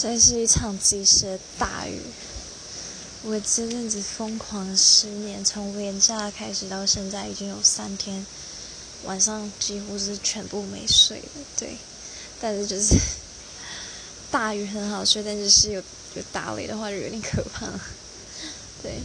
这是一场及时的大雨。我这阵子疯狂失眠，从年假开始到现在已经有三天，晚上几乎是全部没睡的。对，但是就是大雨很好睡，但是是有有打雷的话就有点可怕。对。